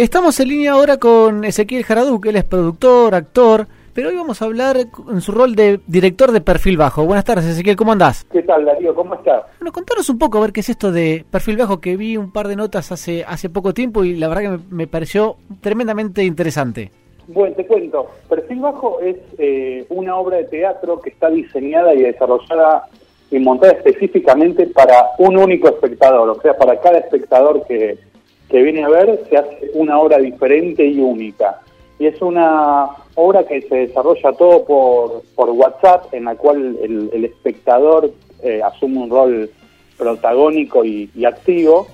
Estamos en línea ahora con Ezequiel Jaradú, que él es productor, actor, pero hoy vamos a hablar en su rol de director de Perfil Bajo. Buenas tardes, Ezequiel, ¿cómo andás? ¿Qué tal, Darío? ¿Cómo estás? Bueno, contanos un poco a ver qué es esto de Perfil Bajo, que vi un par de notas hace, hace poco tiempo y la verdad que me, pareció tremendamente interesante. Bueno, te cuento. Perfil Bajo es eh, una obra de teatro que está diseñada y desarrollada y montada específicamente para un único espectador, o sea, para cada espectador que, que viene a ver se hace una obra diferente y única. Y es una obra que se desarrolla todo por, por WhatsApp, en la cual el, espektador eh, asume un rol protagónico y, activo,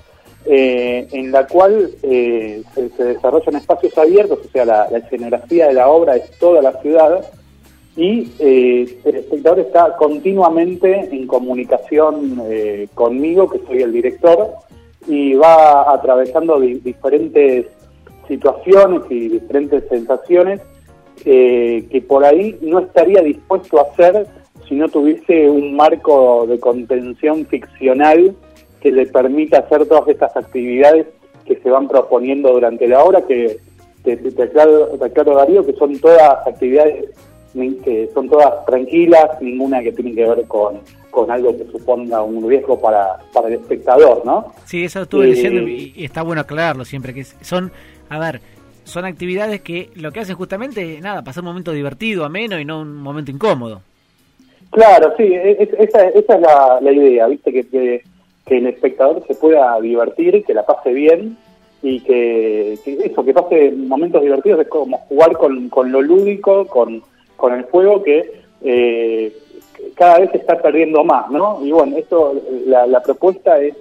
eh, en la cual eh, se, desarrolla en espacios abiertos, o sea, la, la, escenografía de la obra es toda la ciudad, y el espectador está continuamente en comunicación conmigo, que soy el director, y va atravesando diferentes situaciones y diferentes sensaciones eh, que por ahí no estaría dispuesto a hacer si no tuviese un marco de contención ficcional que le permita hacer todas estas actividades que se van proponiendo durante la obra, que te, te, aclaro, Darío, que son todas actividades que son todas tranquilas, ninguna que tiene que ver con, con algo que suponga un riesgo para, para el espectador, ¿no? Sí, eso estuve diciendo y, está bueno aclararlo siempre, que son, a ver, son actividades que lo que hacen justamente, nada, pasar un momento divertido, ameno y no un momento incómodo. Claro, sí, e, e, esa, esa es la, la idea, ¿viste? Que, que, el espectador se pueda divertir, que la pase bien y que, eso, que pase momentos divertidos, es como jugar con, con lo lúdico, con, con el juego que... Eh, cada vez está perdiendo más, ¿no? Y bueno, esto, la, propuesta es,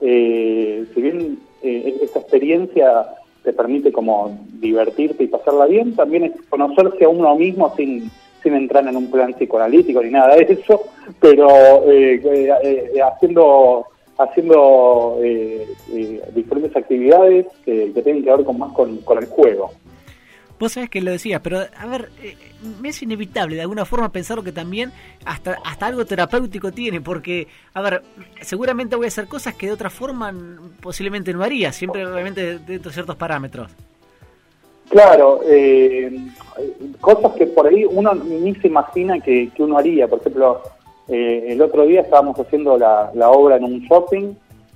eh, si bien eh, esta experiencia te permite como divertirte y pasarla bien, también es conocerse a uno mismo sin, sin entrar en un plan psicoanalítico ni nada de eso, pero eh, eh haciendo haciendo diferentes actividades que, que, tienen que ver con más con, con el juego. Vos sabés que lo decías, pero a ver, eh, me es inevitable de alguna forma pensar que también hasta, hasta algo terapéutico tiene, porque, a ver, seguramente voy a hacer cosas que de otra forma posiblemente no haría, siempre obviamente dentro de ciertos parámetros. Claro, eh, cosas que por ahí uno ni se imagina que, uno haría. Por ejemplo, eh, el otro día estábamos haciendo la, obra en un shopping,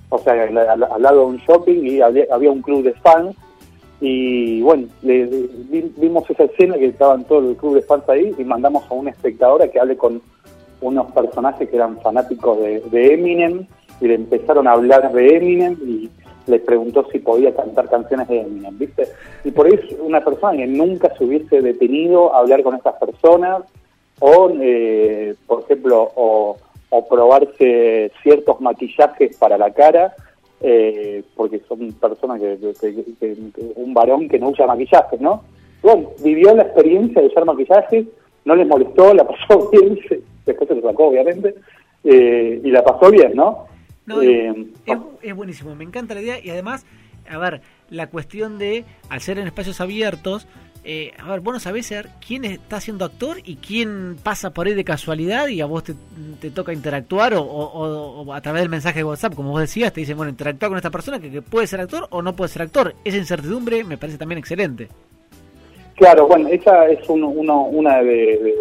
o sea, al, al lado de un shopping y había un club de fans y bueno, le, vimos esa escena que estaban todo el club de fans ahí y mandamos a una espectadora que hable con unos personajes que eran fanáticos de, Eminem y le empezaron a hablar de Eminem y le preguntó si podía cantar canciones de Eminem, ¿viste? Y por eso una persona que nunca se hubiese detenido a hablar con estas personas o, eh, por ejemplo, o probarse ciertos maquillajes para la cara eh, porque son personas que, un varón que no usa maquillaje, ¿no? Bueno, vivió la experiencia de usar maquillaje, no les molestó, la pasó bien, después se lo sacó obviamente, eh, y la pasó bien, ¿no? Eh, es, buenísimo, me encanta la idea y además, a ver, la cuestión de, al ser en espacios abiertos, eh, a ver, vos no sabés quién está siendo actor y quién pasa por ahí de casualidad y a vos te, toca interactuar o, a través del mensaje de WhatsApp, como vos decías, te dicen, bueno, interactúa con esta persona que, puede ser actor o no puede ser actor. Esa incertidumbre me parece también excelente. Claro, bueno, esa es uno, una de,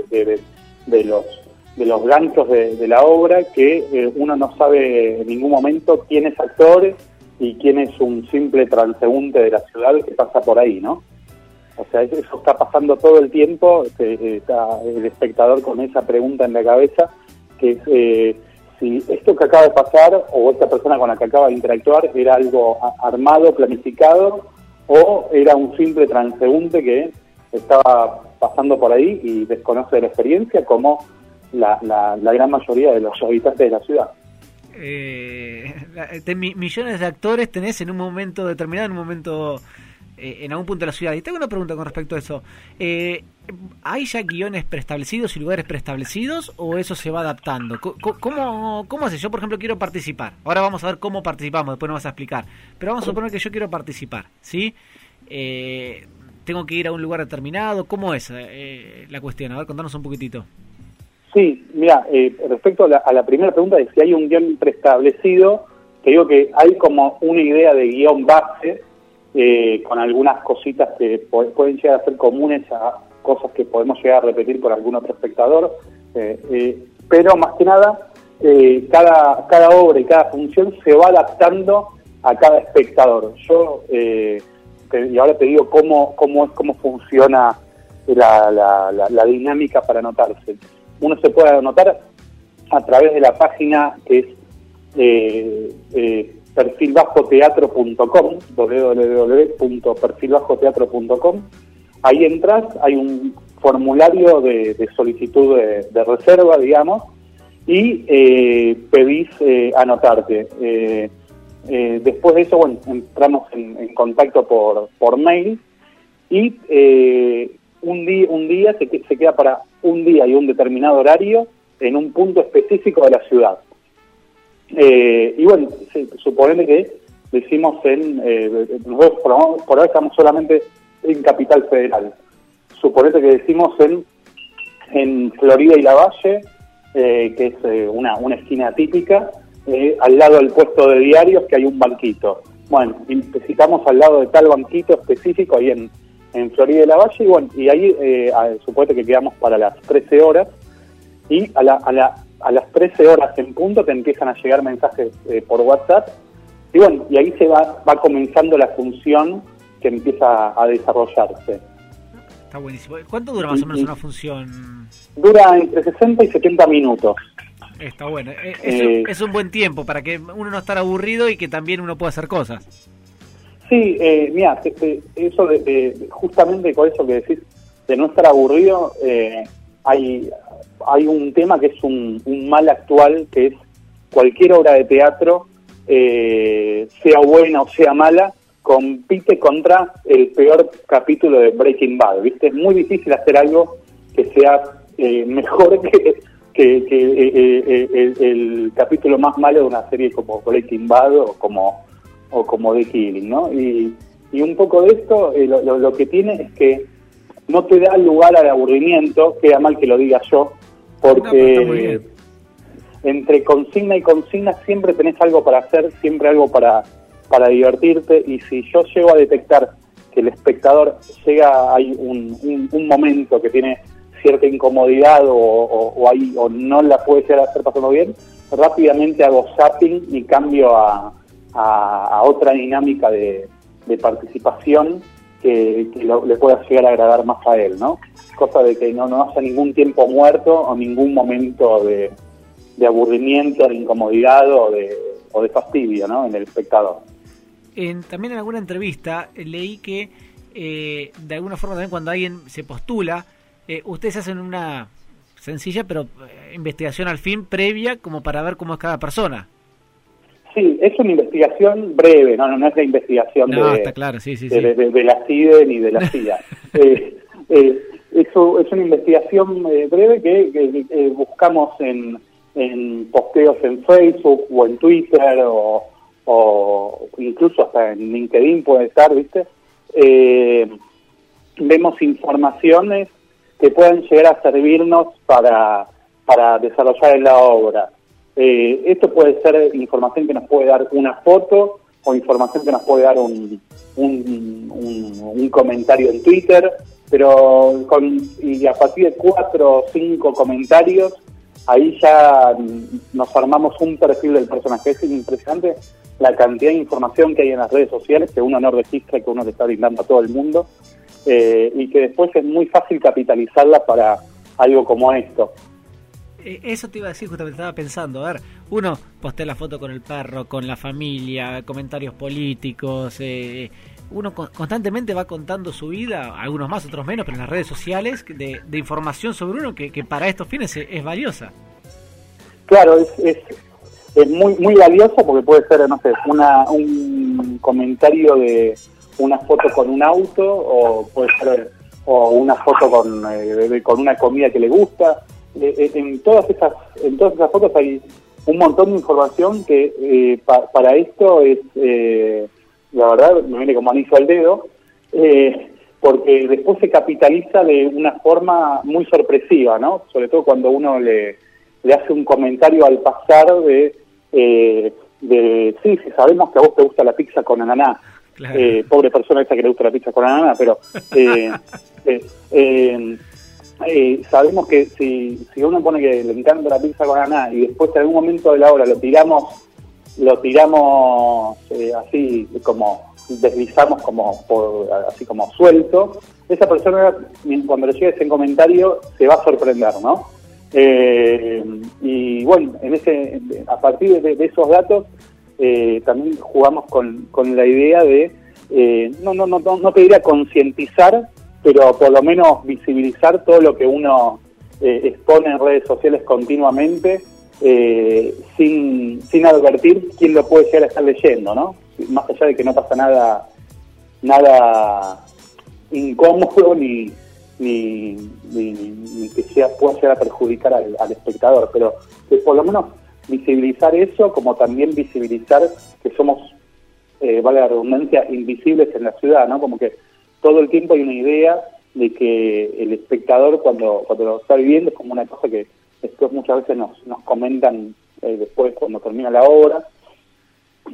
los de los ganchos de, la obra que eh, uno no sabe en ningún momento quién es actor y quién es un simple transeúnte de la ciudad que pasa por ahí, ¿no? O sea, eso está pasando todo el tiempo, este, está el espectador con esa pregunta en la cabeza, que es eh, si esto que acaba de pasar o esta persona con la que acaba de interactuar era algo armado, planificado, o era un simple transeúnte que estaba pasando por ahí y desconoce la experiencia, como la, gran mayoría de los habitantes de la ciudad. Eh, millones de actores tenés en un momento determinado, en un momento en algún punto de la ciudad. Y tengo una pregunta con respecto a eso. Eh, ¿Hay ya guiones preestablecidos y lugares preestablecidos o eso se va adaptando? ¿Cómo, ¿Cómo hace? Yo, por ejemplo, quiero participar. Ahora vamos a ver cómo participamos, después nos vas a explicar. Pero vamos a suponer que yo quiero participar, ¿sí? Eh, ¿Tengo que ir a un lugar determinado? ¿Cómo es la cuestión? A ver, contanos un poquitito. Sí, mira, respecto a la, a la, primera pregunta de si hay un guion preestablecido, te digo que hay como una idea de guion base eh, con algunas cositas que pueden llegar a ser comunes a cosas que podemos llegar a repetir con algún otro espectador, pero más que nada, cada, cada obra y cada función se va adaptando a cada espectador. Yo, y ahora te digo cómo, cómo, es, cómo funciona la, la, la dinámica para anotarse. Uno se puede anotar a través de la página que es eh, eh, perfilbajoteatro.com, www.perfilbajoteatro.com. Ahí entras, hay un formulario de, solicitud de, reserva, digamos, y eh, pedís eh, anotarte. Eh, después de eso, bueno, entramos en, contacto por, por mail y un, día, un día se, se queda para un día y un determinado horario en un punto específico de la ciudad. Eh, y bueno, suponete que decimos en, eh, nosotros por, ahora estamos solamente en Capital Federal. Suponete que decimos en, en Florida y la Valle, eh, que es eh, una, una esquina típica, al lado del puesto de diarios que hay un banquito. Bueno, necesitamos al lado de tal banquito específico ahí en, en Florida y la Valle, y bueno, y ahí eh, suponete que quedamos para las 13 horas, y a, la, a, la, a las 13 horas en punto te empiezan a llegar mensajes eh, por WhatsApp y bueno, y ahí se va, va comenzando la función que empieza a desarrollarse. Está buenísimo. ¿Cuánto dura más o menos una función? Dura entre 60 y 70 minutos. Está bueno. Eh, eh, es, un buen tiempo para que uno no esté aburrido y que también uno pueda hacer cosas. Sí, eh, mira, eso de, justamente con eso que decís, de no estar aburrido, hay, hay un tema que es un, mal actual, que es cualquier obra de teatro, eh, sea buena o sea mala, compite contra el peor capítulo de Breaking Bad. ¿viste? Es muy difícil hacer algo que sea eh, mejor que, que, eh, el, capítulo más malo de una serie como Breaking Bad o como, o como The Killing. ¿no? Y, un poco de esto lo, lo que tiene es que no te da lugar al aburrimiento, queda mal que lo diga yo, porque entre consigna y consigna siempre tenés algo para hacer, siempre algo para, para divertirte. Y si yo llego a detectar que el espectador llega, hay un, un, momento que tiene cierta incomodidad o, o, o no la puede llegar a hacer pasando bien, rápidamente hago zapping y cambio a, a, otra dinámica de, de participación que, le pueda llegar a agradar más a él, ¿no? Cosa de que no, no haya ningún tiempo muerto o ningún momento de, aburrimiento, de incomodidad o de, o de fastidio, ¿no? En el espectador. En, también en alguna entrevista eh, leí que eh, de alguna forma también cuando alguien se postula, eh, ustedes hacen una sencilla pero investigación al fin previa como para ver cómo es cada persona. Sí, es una investigación breve, no, no, es la investigación de, de, la CIDE ni de la CIA. eh, eh, eso es una investigación eh, breve que, buscamos en, en, posteos en Facebook o en Twitter o, o incluso hasta en LinkedIn puede estar, ¿viste? Eh, vemos informaciones que pueden llegar a servirnos para, para desarrollar en la obra. Eh, esto puede ser información que nos puede dar una foto o información que nos puede dar un, un, comentario en Twitter, pero con, y a partir de cuatro o cinco comentarios, ahí ya nos armamos un perfil del personaje. Es impresionante la cantidad de información que hay en las redes sociales que uno no registra, que uno le está brindando a todo el mundo, eh, y que después es muy fácil capitalizarla para algo como esto. Eh, eso te iba a decir, justamente estaba pensando, a ver, uno postea la foto con el perro, con la familia, comentarios políticos, eh, uno constantemente va contando su vida, algunos más, otros menos, pero en las redes sociales, de, información sobre uno que, para estos fines es, valiosa. Claro, es, es, muy muy valiosa porque puede ser, no sé, una, un comentario de una foto con un auto o puede ser o una foto con, eh, con una comida que le gusta eh, eh, en todas esas en todas esas fotos hay un montón de información que eh, para esto es la verdad me viene como anillo al dedo porque después se capitaliza de una forma muy sorpresiva no sobre todo cuando uno le, le hace un comentario al pasar de de sí, sí sabemos que a vos te gusta la pizza con ananá. Eh, pobre persona esa que le gusta la pizza con ananá, pero eh, eh, sabemos que si, si uno pone que le encanta la pizza con ananá y después en algún momento de la hora lo tiramos, lo tiramos así como deslizamos como así como suelto, esa persona cuando le llegue ese comentario se va a sorprender, ¿no? y bueno, en ese, a partir de esos datos eh, también jugamos con, con la idea de, eh, no, no, no, no te diría concientizar, pero por lo menos visibilizar todo lo que uno eh, expone en redes sociales continuamente, sin, sin advertir quién lo puede llegar a estar leyendo, ¿no? Más allá de que no pasa nada, nada incómodo ni, ni, ni, que sea, pueda llegar a perjudicar al, al espectador, pero que por lo menos visibilizar eso, como también visibilizar que somos, eh, vale la redundancia, invisibles en la ciudad, ¿no? Como que todo el tiempo hay una idea de que el espectador cuando, cuando lo está viviendo es como una cosa que después muchas veces nos, nos comentan eh, después cuando termina la obra,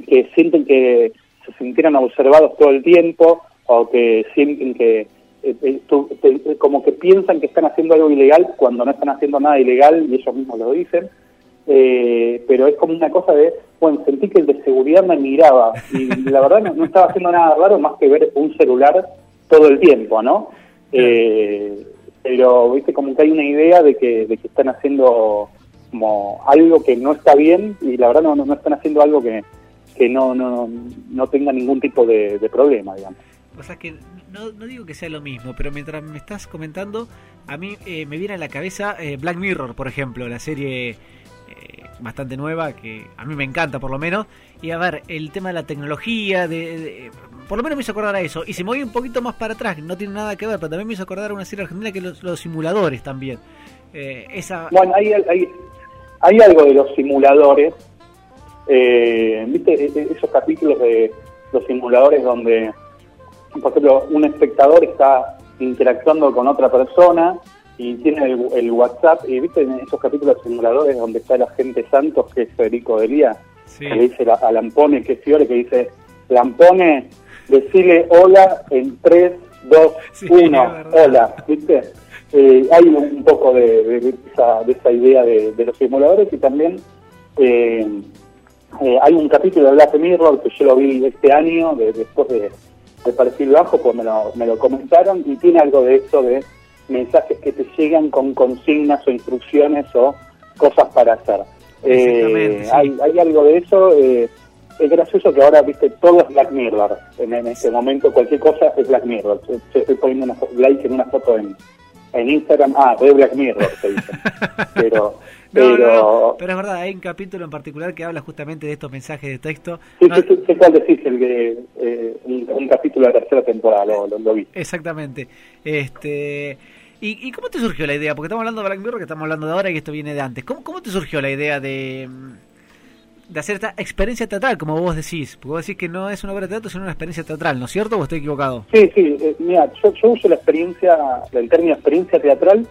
que sienten que se sintieran observados todo el tiempo o que sienten que eh, como que piensan que están haciendo algo ilegal cuando no están haciendo nada ilegal y ellos mismos lo dicen. Eh, pero es como una cosa de, bueno, sentí que el de seguridad me miraba y la verdad no, estaba haciendo nada raro más que ver un celular todo el tiempo, ¿no? Eh, pero, viste, como que hay una idea de que, de que están haciendo como algo que no está bien y la verdad no, no, están haciendo algo que, que no, no, no tenga ningún tipo de, problema, digamos. O sea que no, no, digo que sea lo mismo, pero mientras me estás comentando, a mí eh, me viene a la cabeza Black Mirror, por ejemplo, la serie bastante nueva, que a mí me encanta por lo menos. Y a ver, el tema de la tecnología, de, por lo menos me hizo acordar a eso. Y me voy un poquito más para atrás, no tiene nada que ver, pero también me hizo acordar a una serie argentina que los, los simuladores también. Eh, esa... Bueno, hay, hay, hay, algo de los simuladores. Eh, ¿Viste e, e, esos capítulos de los simuladores donde, por ejemplo, un espectador está interactuando con otra persona y tiene el, WhatsApp, y viste en esos capítulos simuladores donde está el agente Santos, que es Federico Delía, que le dice a Lampone, que es Fiore, que dice, Lampone, decile hola en 3, 2, 1, hola, ¿viste? Eh, hay un, poco de, esa, de esa idea de, los simuladores y también eh, eh, hay un capítulo de Black Mirror que yo lo vi este año, después de, de Perfil Bajo, pues me lo, me lo comentaron y tiene algo de eso de mensajes que te llegan con consignas o instrucciones o cosas para hacer. Eh, hay, hay, algo de eso. Eh, es gracioso que ahora, viste, todo es Black Mirror. En, en este momento, cualquier cosa es Black Mirror. estoy poniendo una like en una foto en, en Instagram. Ah, de Black Mirror, se dice. Pero. pero... pero es verdad, hay un capítulo en particular que habla justamente de estos mensajes de texto. Sí, sí, sé cuál decís, el que, eh, un, capítulo de la tercera temporada, lo, lo, lo vi. Exactamente. Este, ¿Y, cómo te surgió la idea? Porque estamos hablando de Black Mirror, que estamos hablando de ahora y esto viene de antes. ¿Cómo, cómo te surgió la idea de, de hacer esta experiencia teatral, como vos decís? Porque vos decís que no es una obra de teatro, sino una experiencia teatral, ¿no es cierto o estoy equivocado? Sí, sí. Eh, mira, yo, uso la experiencia, el término experiencia teatral,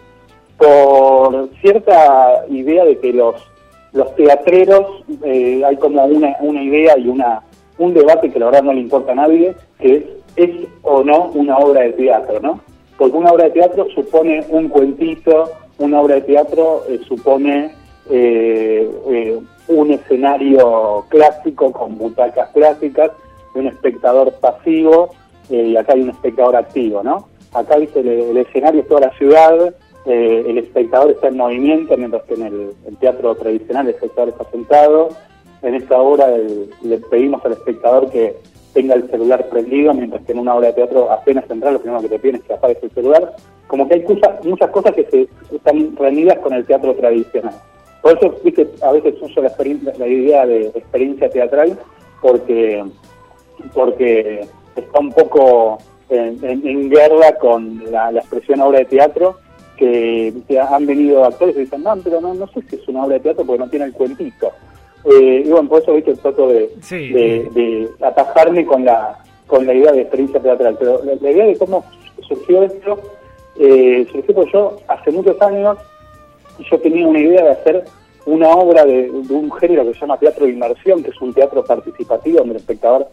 por cierta idea de que los, los teatreros, eh, hay como una, una idea y una un debate que la verdad no le importa a nadie, que es, ¿es o no una obra de teatro, no? porque una obra de teatro supone un cuentito, una obra de teatro eh, supone eh, eh, un escenario clásico con butacas clásicas, un espectador pasivo y acá hay un espectador activo, ¿no? Acá viste el, escenario es toda la ciudad, el espectador está en movimiento, mientras que en el, teatro tradicional el espectador está sentado. En esta obra le pedimos al espectador que tenga el celular prendido, mientras que en una obra de teatro apenas entrar, lo primero que te piden es que apagues el celular. Como que hay muchas cosas que se, están reunidas con el teatro tradicional. Por eso, viste, a veces uso la, la idea de experiencia teatral, porque, porque está un poco en, guerra con la, expresión obra de teatro, que han venido actores y dicen, no, pero no, no sé si es una obra de teatro porque no tiene el cuentito. Eh, y bueno, por eso ¿viste? trato de, de, atajarme con la, con la idea de experiencia teatral. Pero la, idea de cómo surgió esto, eh, surgió porque yo hace muchos años yo tenía una idea de hacer una obra de, un género que se llama teatro de inmersión, que es un teatro participativo donde el espectador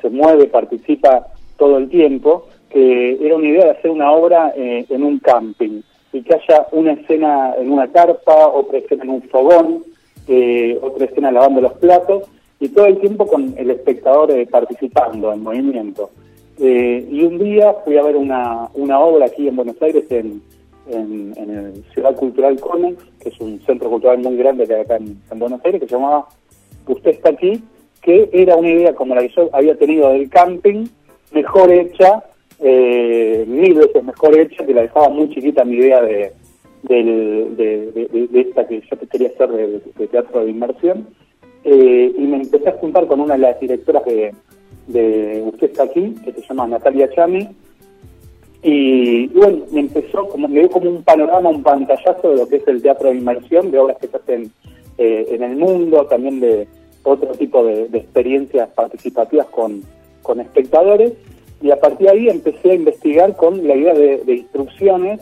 se mueve, participa todo el tiempo, que era una idea de hacer una obra eh, en un camping y que haya una escena en una carpa, otra escena en un fogón, eh, otra escena lavando los platos y todo el tiempo con el espectador eh, participando en movimiento. y un día fui a ver una, una obra aquí en Buenos Aires, en, en, el Ciudad Cultural Conex, que es un centro cultural muy grande que hay acá en, en Buenos Aires, que se llamaba Usted está aquí, que era una idea como la que yo había tenido del camping, mejor hecha, eh, mil veces mejor hecha, que la dejaba muy chiquita mi idea de, de, esta que yo quería hacer de, teatro de inmersión. Eh, y me empecé a juntar con una de las directoras de, de Usted está aquí, que se llama Natalia Chami, y, bueno, me empezó, como, me dio como un panorama, un pantallazo de lo que es el teatro de inmersión, de obras que se hacen eh, en el mundo, también de otro tipo de, experiencias participativas con, con espectadores y a partir de ahí empecé a investigar con la idea de, instrucciones,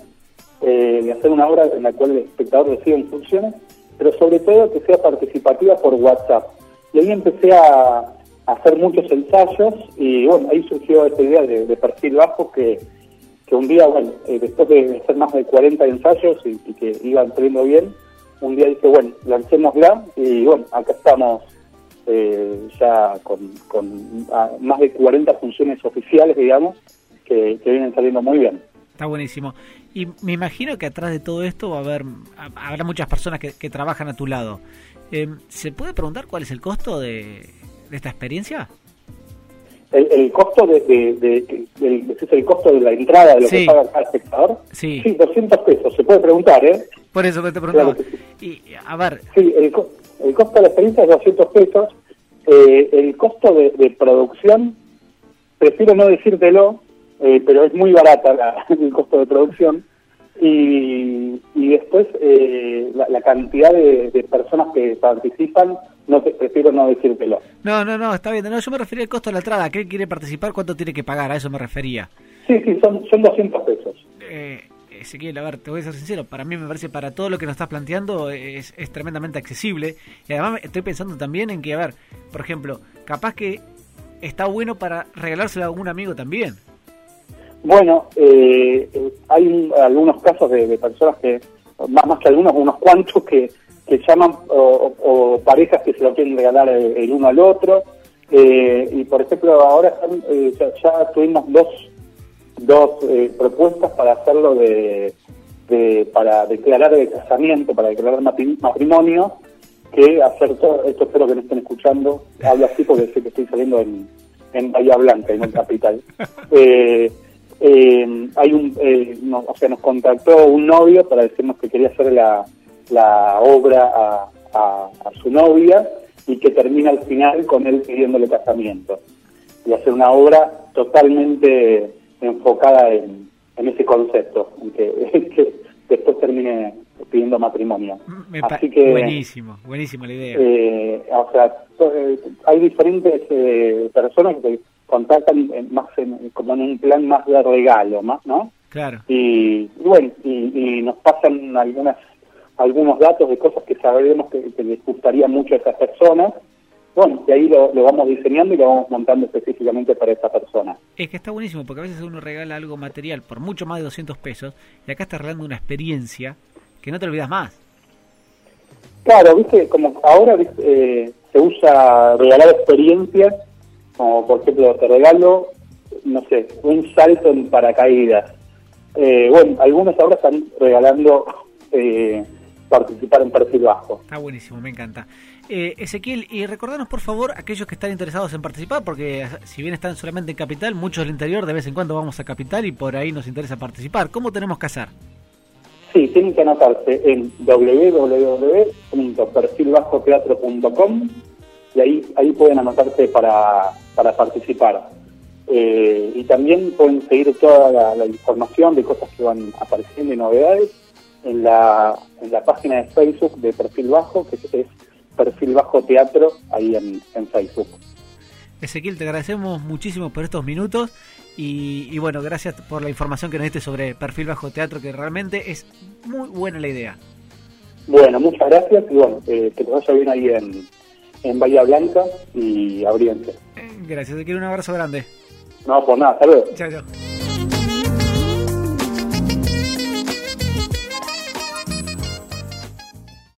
eh, de hacer una obra en la cual el espectador recibe instrucciones, pero sobre todo que sea participativa por WhatsApp. Y ahí empecé a, hacer muchos ensayos y bueno, ahí surgió esta idea de, perfil bajo que, que un día, bueno, eh, después de hacer más de 40 ensayos y, que iban saliendo bien, un día dije, bueno, lancémosla y bueno, acá estamos eh, ya con, más de 40 funciones oficiales, digamos, que, vienen saliendo muy bien. Está buenísimo. Y me imagino que atrás de todo esto va a haber, habrá muchas personas que, trabajan a tu lado. Eh, ¿Se puede preguntar cuál es el costo de, esta experiencia? El, costo de, de, es el costo de la entrada de lo que paga el espectador. Sí. sí, 200 pesos. Se puede preguntar, ¿eh? Por eso te preguntaba. y, a ver. Sí, el, el costo de la experiencia es 200 pesos. Eh, el costo de, producción, prefiero no decírtelo, eh, pero es muy barata el costo de producción. Y, después eh, la, cantidad de, personas que participan, no prefiero no decírtelo. No, no, no, está bien. No, yo me refería al costo de la entrada. ¿Qué quiere participar? ¿Cuánto tiene que pagar? A eso me refería. Sí, sí, son, son 200 pesos. Eh, Ezequiel, a ver, te voy a ser sincero, para mí me parece para todo lo que nos estás planteando es, tremendamente accesible. Y además estoy pensando también en que, a ver, por ejemplo, capaz que está bueno para regalárselo a algún amigo también. Bueno, eh, hay algunos casos de, personas que, más, más que algunos, unos cuantos que, que llaman, o, parejas que se lo quieren regalar el, uno al otro. Eh, y por ejemplo, ahora eh, ya tuvimos dos dos eh, propuestas para hacerlo de, para declarar el casamiento, para declarar matrimonio, que hacer todo, esto espero que me estén escuchando, hablo así porque sé que estoy saliendo en, en Bahía Blanca, en el capital. Eh, eh, hay un, o sea, nos contactó un novio para decirnos que quería hacer la, la obra a, a, a su novia y que termina al final con él pidiéndole casamiento. Y hacer una obra totalmente enfocada en, ese concepto, en que, después termine pidiendo matrimonio. Así que, buenísimo, buenísimo la idea. Eh, o sea, eh, hay diferentes eh, personas que contactan más como en un plan más de regalo, más, ¿no? Claro. Y, bueno, y, nos pasan algunas algunos datos de cosas que sabemos que, que les gustaría mucho a esas personas bueno, y ahí lo, vamos diseñando y lo vamos montando específicamente para esa persona. Es que está buenísimo, porque a veces uno regala algo material por mucho más de 200 pesos y acá está regalando una experiencia que no te olvidas más. Claro, viste, como ahora eh, se usa regalar experiencias, como por ejemplo te regalo, no sé, un salto en paracaídas. Eh, bueno, algunos ahora están regalando eh, participar en perfil bajo. Está buenísimo, me encanta. Eh, Ezequiel, y recordanos por favor aquellos que están interesados en participar, porque si bien están solamente en Capital, muchos del interior de vez en cuando vamos a Capital y por ahí nos interesa participar. ¿Cómo tenemos que hacer? Sí, tienen que anotarse en www.perfilbajoteatro.com y ahí, ahí pueden anotarse para, para participar. Eh, y también pueden seguir toda la, la, información de cosas que van apareciendo y novedades en la, en la página de Facebook de Perfil Bajo, que es perfil bajo teatro ahí en, Facebook. Ezequiel, te agradecemos muchísimo por estos minutos y, bueno, gracias por la información que nos diste sobre perfil bajo teatro, que realmente es muy buena la idea. Bueno, muchas gracias y bueno, eh, que te vaya bien ahí en, en Bahía Blanca y abriente. Eh, Gracias, te quiero un abrazo grande. No, por nada, luego. Chao, chao.